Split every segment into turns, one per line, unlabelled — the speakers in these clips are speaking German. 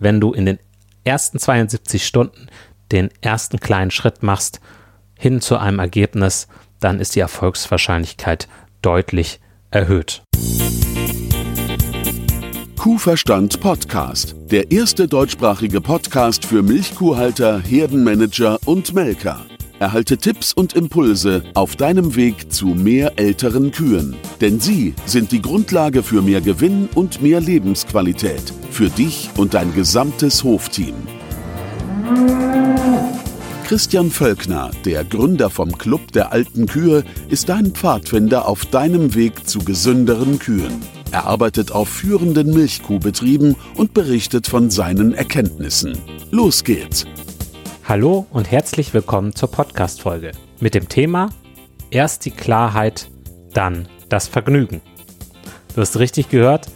wenn du in den ersten 72 Stunden den ersten kleinen Schritt machst hin zu einem Ergebnis, dann ist die Erfolgswahrscheinlichkeit deutlich erhöht.
Kuhverstand Podcast, der erste deutschsprachige Podcast für Milchkuhhalter, Herdenmanager und Melker. Erhalte Tipps und Impulse auf deinem Weg zu mehr älteren Kühen. Denn sie sind die Grundlage für mehr Gewinn und mehr Lebensqualität. Für dich und dein gesamtes Hofteam. Christian Völkner, der Gründer vom Club der alten Kühe, ist dein Pfadfinder auf deinem Weg zu gesünderen Kühen. Er arbeitet auf führenden Milchkuhbetrieben und berichtet von seinen Erkenntnissen. Los geht's!
Hallo und herzlich willkommen zur Podcast-Folge mit dem Thema Erst die Klarheit, dann das Vergnügen. Du hast richtig gehört,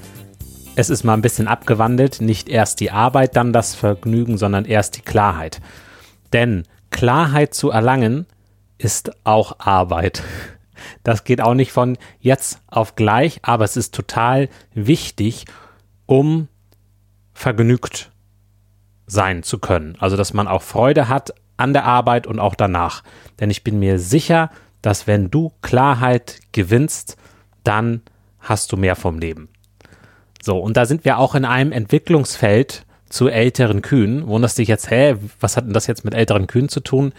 es ist mal ein bisschen abgewandelt, nicht erst die Arbeit, dann das Vergnügen, sondern erst die Klarheit. Denn Klarheit zu erlangen ist auch Arbeit. Das geht auch nicht von jetzt auf gleich, aber es ist total wichtig, um vergnügt sein zu können. Also, dass man auch Freude hat an der Arbeit und auch danach. Denn ich bin mir sicher, dass wenn du Klarheit gewinnst, dann hast du mehr vom Leben. So, und da sind wir auch in einem Entwicklungsfeld, zu älteren Kühen. Wunderst dich jetzt, hä, was hat denn das jetzt mit älteren Kühen zu tun?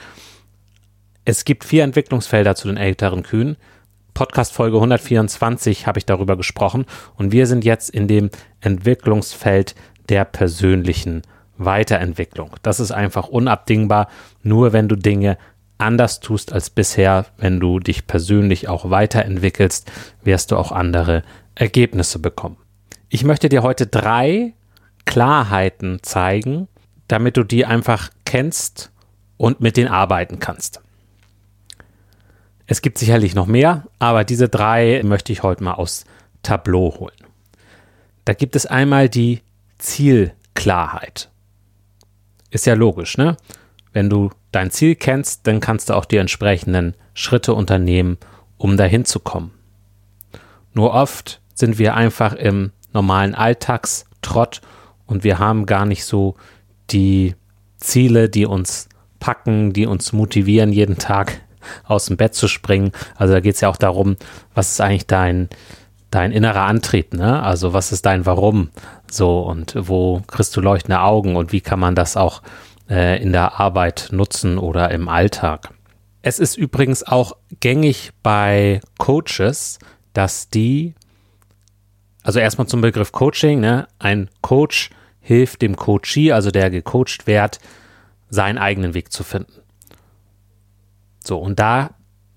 Es gibt vier Entwicklungsfelder zu den älteren Kühen. Podcast Folge 124 habe ich darüber gesprochen und wir sind jetzt in dem Entwicklungsfeld der persönlichen Weiterentwicklung. Das ist einfach unabdingbar, nur wenn du Dinge anders tust als bisher, wenn du dich persönlich auch weiterentwickelst, wirst du auch andere Ergebnisse bekommen. Ich möchte dir heute drei Klarheiten zeigen, damit du die einfach kennst und mit denen arbeiten kannst. Es gibt sicherlich noch mehr, aber diese drei möchte ich heute mal aus Tableau holen. Da gibt es einmal die Zielklarheit. Ist ja logisch, ne? Wenn du dein Ziel kennst, dann kannst du auch die entsprechenden Schritte unternehmen, um dahin zu kommen. Nur oft sind wir einfach im normalen Alltagstrott und wir haben gar nicht so die Ziele, die uns packen, die uns motivieren, jeden Tag aus dem Bett zu springen. Also da geht es ja auch darum, was ist eigentlich dein, dein innerer Antrieb, ne? Also was ist dein Warum? So und wo kriegst du leuchtende Augen und wie kann man das auch äh, in der Arbeit nutzen oder im Alltag? Es ist übrigens auch gängig bei Coaches, dass die also erstmal zum Begriff Coaching. Ne? Ein Coach hilft dem Coachee, also der gecoacht wird, seinen eigenen Weg zu finden. So, und da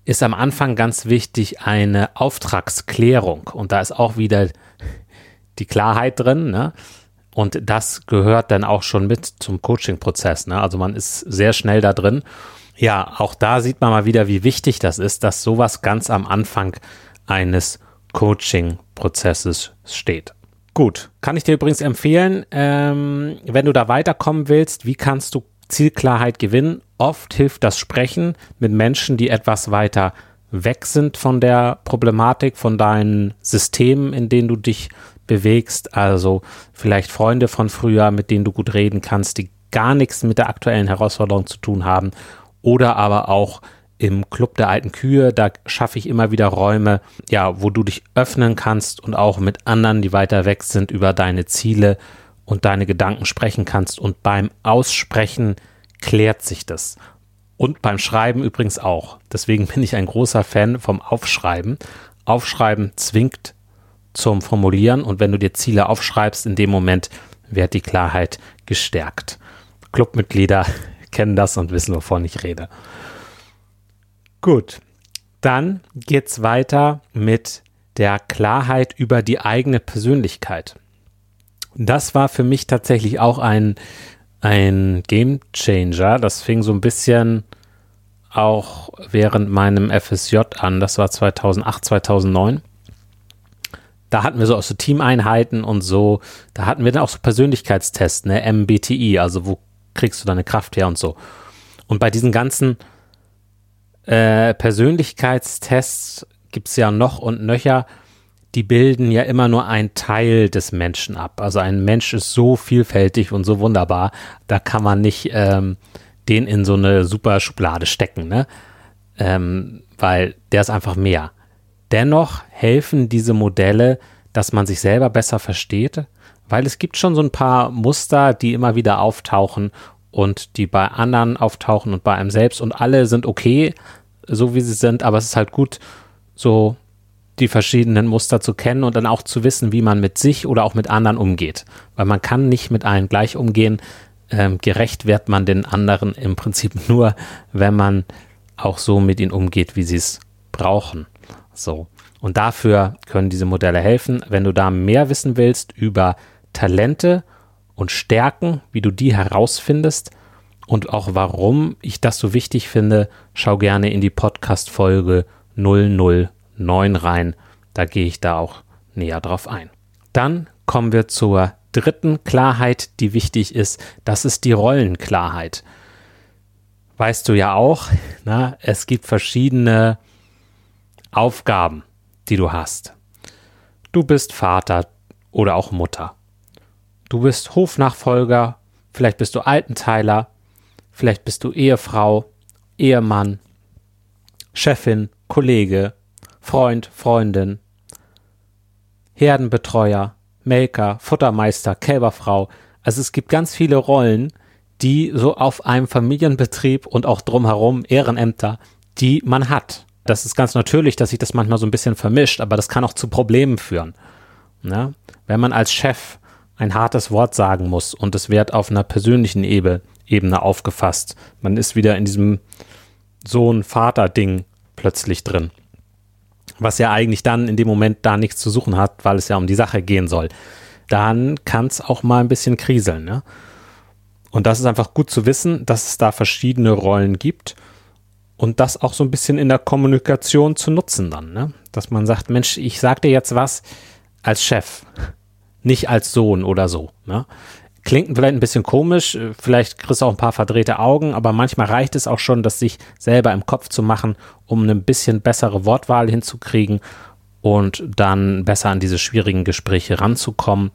ist am Anfang ganz wichtig eine Auftragsklärung. Und da ist auch wieder die Klarheit drin. Ne? Und das gehört dann auch schon mit zum Coaching-Prozess. Ne? Also man ist sehr schnell da drin. Ja, auch da sieht man mal wieder, wie wichtig das ist, dass sowas ganz am Anfang eines Coaching-Prozesses steht. Gut, kann ich dir übrigens empfehlen, ähm, wenn du da weiterkommen willst, wie kannst du Zielklarheit gewinnen? Oft hilft das Sprechen mit Menschen, die etwas weiter weg sind von der Problematik, von deinen Systemen, in denen du dich bewegst. Also vielleicht Freunde von früher, mit denen du gut reden kannst, die gar nichts mit der aktuellen Herausforderung zu tun haben. Oder aber auch im Club der alten Kühe, da schaffe ich immer wieder Räume, ja, wo du dich öffnen kannst und auch mit anderen, die weiter weg sind, über deine Ziele und deine Gedanken sprechen kannst. Und beim Aussprechen klärt sich das. Und beim Schreiben übrigens auch. Deswegen bin ich ein großer Fan vom Aufschreiben. Aufschreiben zwingt zum Formulieren und wenn du dir Ziele aufschreibst, in dem Moment wird die Klarheit gestärkt. Clubmitglieder kennen das und wissen, wovon ich rede. Gut, dann geht's weiter mit der Klarheit über die eigene Persönlichkeit. Das war für mich tatsächlich auch ein, ein Game Changer. Das fing so ein bisschen auch während meinem FSJ an. Das war 2008, 2009. Da hatten wir so auch so Teameinheiten und so. Da hatten wir dann auch so Persönlichkeitstests, ne? MBTI, also wo kriegst du deine Kraft her und so. Und bei diesen ganzen äh, Persönlichkeitstests gibt es ja noch und nöcher. die bilden ja immer nur einen Teil des Menschen ab. Also ein Mensch ist so vielfältig und so wunderbar, da kann man nicht ähm, den in so eine super Schublade stecken, ne? Ähm, weil der ist einfach mehr. Dennoch helfen diese Modelle, dass man sich selber besser versteht, weil es gibt schon so ein paar Muster, die immer wieder auftauchen und die bei anderen auftauchen und bei einem selbst und alle sind okay, so wie sie sind, aber es ist halt gut, so die verschiedenen Muster zu kennen und dann auch zu wissen, wie man mit sich oder auch mit anderen umgeht. Weil man kann nicht mit allen gleich umgehen. Ähm, gerecht wird man den anderen im Prinzip nur, wenn man auch so mit ihnen umgeht, wie sie es brauchen. So. Und dafür können diese Modelle helfen. Wenn du da mehr wissen willst über Talente und Stärken, wie du die herausfindest und auch warum ich das so wichtig finde, schau gerne in die Podcast-Folge 009 rein. Da gehe ich da auch näher drauf ein. Dann kommen wir zur dritten Klarheit, die wichtig ist. Das ist die Rollenklarheit. Weißt du ja auch, na, es gibt verschiedene Aufgaben, die du hast. Du bist Vater oder auch Mutter. Du bist Hofnachfolger, vielleicht bist du Altenteiler, vielleicht bist du Ehefrau, Ehemann, Chefin, Kollege, Freund, Freundin, Herdenbetreuer, Melker, Futtermeister, Kälberfrau. Also es gibt ganz viele Rollen, die so auf einem Familienbetrieb und auch drumherum Ehrenämter, die man hat. Das ist ganz natürlich, dass sich das manchmal so ein bisschen vermischt, aber das kann auch zu Problemen führen. Ja? Wenn man als Chef ein hartes Wort sagen muss und es wird auf einer persönlichen Ebene, Ebene aufgefasst. Man ist wieder in diesem Sohn-Vater-Ding plötzlich drin. Was ja eigentlich dann in dem Moment da nichts zu suchen hat, weil es ja um die Sache gehen soll. Dann kann es auch mal ein bisschen kriseln. Ne? Und das ist einfach gut zu wissen, dass es da verschiedene Rollen gibt und das auch so ein bisschen in der Kommunikation zu nutzen dann. Ne? Dass man sagt, Mensch, ich sag dir jetzt was als Chef nicht als Sohn oder so. Ne? Klingt vielleicht ein bisschen komisch, äh, vielleicht kriegst du auch ein paar verdrehte Augen, aber manchmal reicht es auch schon, das sich selber im Kopf zu machen, um eine bisschen bessere Wortwahl hinzukriegen und dann besser an diese schwierigen Gespräche ranzukommen.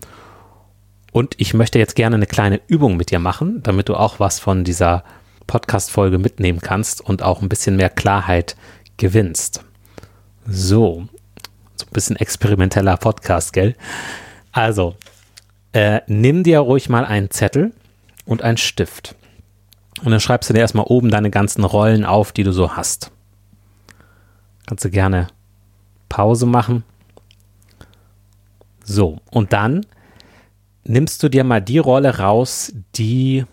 Und ich möchte jetzt gerne eine kleine Übung mit dir machen, damit du auch was von dieser Podcast-Folge mitnehmen kannst und auch ein bisschen mehr Klarheit gewinnst. So, so ein bisschen experimenteller Podcast, gell? Also, äh, nimm dir ruhig mal einen Zettel und einen Stift. Und dann schreibst du dir erstmal oben deine ganzen Rollen auf, die du so hast. Kannst du gerne Pause machen. So, und dann nimmst du dir mal die Rolle raus, die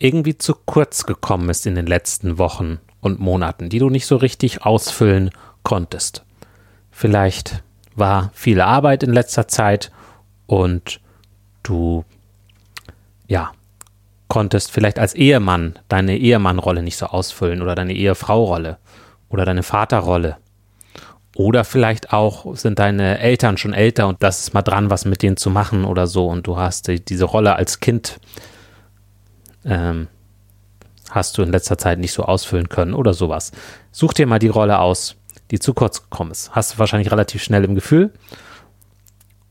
irgendwie zu kurz gekommen ist in den letzten Wochen und Monaten, die du nicht so richtig ausfüllen konntest. Vielleicht war viel Arbeit in letzter Zeit und du, ja, konntest vielleicht als Ehemann deine Ehemannrolle nicht so ausfüllen oder deine Ehefraurolle oder deine Vaterrolle. Oder vielleicht auch sind deine Eltern schon älter und das ist mal dran, was mit denen zu machen oder so und du hast die, diese Rolle als Kind ähm, hast du in letzter Zeit nicht so ausfüllen können oder sowas. Such dir mal die Rolle aus, die zu kurz gekommen ist. Hast du wahrscheinlich relativ schnell im Gefühl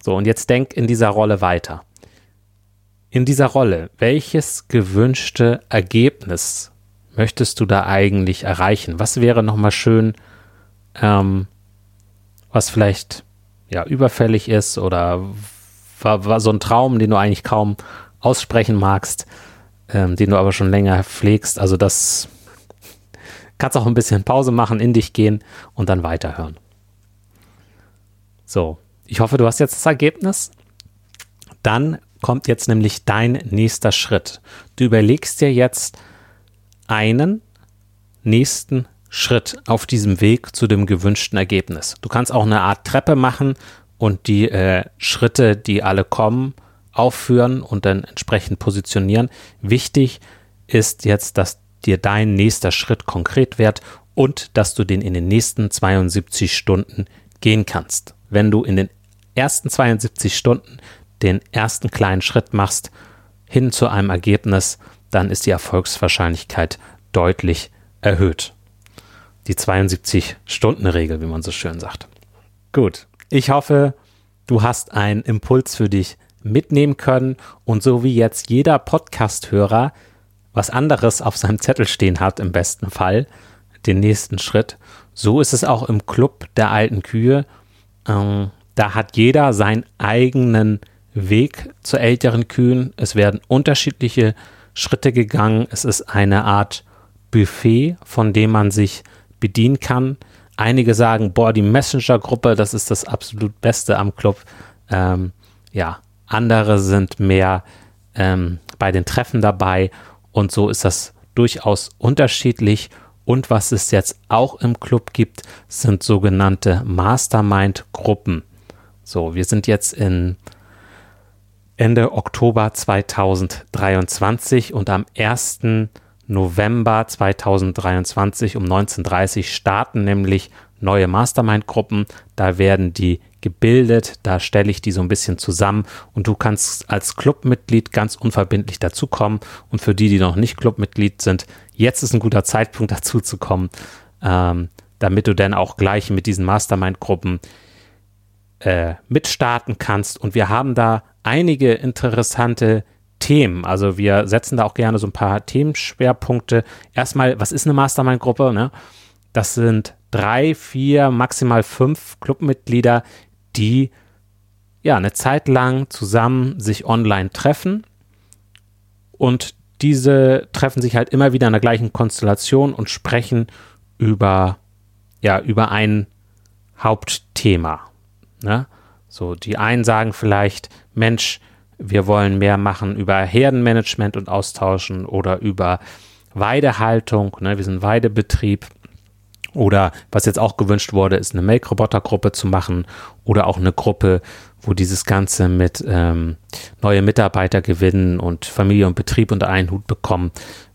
so, und jetzt denk in dieser Rolle weiter. In dieser Rolle, welches gewünschte Ergebnis möchtest du da eigentlich erreichen? Was wäre nochmal schön, ähm, was vielleicht ja überfällig ist oder war, war, so ein Traum, den du eigentlich kaum aussprechen magst, ähm, den du aber schon länger pflegst. Also das kannst auch ein bisschen Pause machen, in dich gehen und dann weiterhören. So, ich hoffe, du hast jetzt das Ergebnis. Dann kommt jetzt nämlich dein nächster Schritt. Du überlegst dir jetzt einen nächsten Schritt auf diesem Weg zu dem gewünschten Ergebnis. Du kannst auch eine Art Treppe machen und die äh, Schritte, die alle kommen, aufführen und dann entsprechend positionieren. Wichtig ist jetzt, dass dir dein nächster Schritt konkret wird und dass du den in den nächsten 72 Stunden gehen kannst. Wenn du in den ersten 72 Stunden den ersten kleinen Schritt machst hin zu einem Ergebnis, dann ist die Erfolgswahrscheinlichkeit deutlich erhöht. Die 72-Stunden-Regel, wie man so schön sagt. Gut, ich hoffe, du hast einen Impuls für dich mitnehmen können und so wie jetzt jeder Podcast-Hörer was anderes auf seinem Zettel stehen hat, im besten Fall, den nächsten Schritt, so ist es auch im Club der alten Kühe. Ähm, da hat jeder seinen eigenen Weg zu älteren Kühen. Es werden unterschiedliche Schritte gegangen. Es ist eine Art Buffet, von dem man sich bedienen kann. Einige sagen, boah, die Messenger-Gruppe, das ist das absolut Beste am Club. Ähm, ja, andere sind mehr ähm, bei den Treffen dabei und so ist das durchaus unterschiedlich. Und was es jetzt auch im Club gibt, sind sogenannte Mastermind-Gruppen. So, wir sind jetzt in Ende Oktober 2023 und am 1. November 2023 um 19.30 Uhr starten nämlich neue Mastermind-Gruppen. Da werden die gebildet, da stelle ich die so ein bisschen zusammen und du kannst als Clubmitglied ganz unverbindlich dazukommen. Und für die, die noch nicht Clubmitglied sind, jetzt ist ein guter Zeitpunkt dazu zu kommen, ähm, damit du dann auch gleich mit diesen Mastermind-Gruppen äh, mitstarten kannst. Und wir haben da einige interessante Themen. Also wir setzen da auch gerne so ein paar Themenschwerpunkte. Erstmal, was ist eine Mastermind-Gruppe? Ne? Das sind drei, vier, maximal fünf Clubmitglieder, die ja eine Zeit lang zusammen sich online treffen und diese treffen sich halt immer wieder in der gleichen Konstellation und sprechen über ja über ein Hauptthema. Ne? So die einen sagen vielleicht Mensch wir wollen mehr machen über Herdenmanagement und austauschen oder über Weidehaltung. Ne? Wir sind Weidebetrieb. Oder was jetzt auch gewünscht wurde, ist eine Make-Roboter-Gruppe zu machen oder auch eine Gruppe, wo dieses Ganze mit ähm, neue Mitarbeiter gewinnen und Familie und Betrieb unter einen Hut bekommen.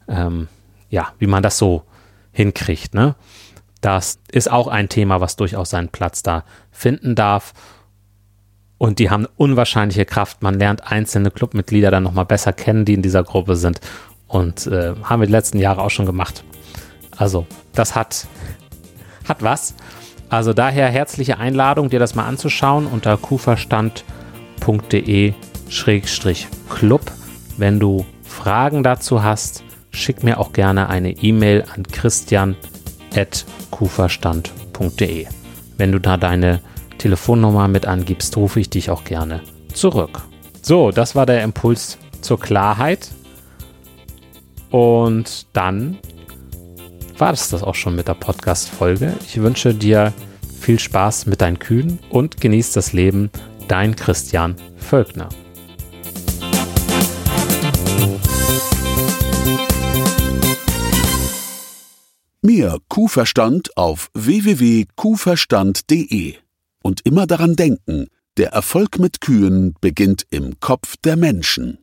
Ähm, ja, wie man das so hinkriegt. Ne? Das ist auch ein Thema, was durchaus seinen Platz da finden darf. Und die haben unwahrscheinliche Kraft. Man lernt einzelne Clubmitglieder dann nochmal besser kennen, die in dieser Gruppe sind. Und äh, haben wir die letzten Jahre auch schon gemacht. Also, das hat, hat was. Also daher herzliche Einladung, dir das mal anzuschauen unter kuverstand.de-club. Wenn du Fragen dazu hast, schick mir auch gerne eine E-Mail an christian.kuverstand.de. Wenn du da deine Telefonnummer mit angibst, rufe ich dich auch gerne zurück. So, das war der Impuls zur Klarheit. Und dann war es das auch schon mit der Podcast-Folge. Ich wünsche dir viel Spaß mit deinen Kühen und genieß das Leben. Dein Christian Völkner.
Mehr Kuhverstand auf www.kuhverstand.de und immer daran denken, der Erfolg mit Kühen beginnt im Kopf der Menschen.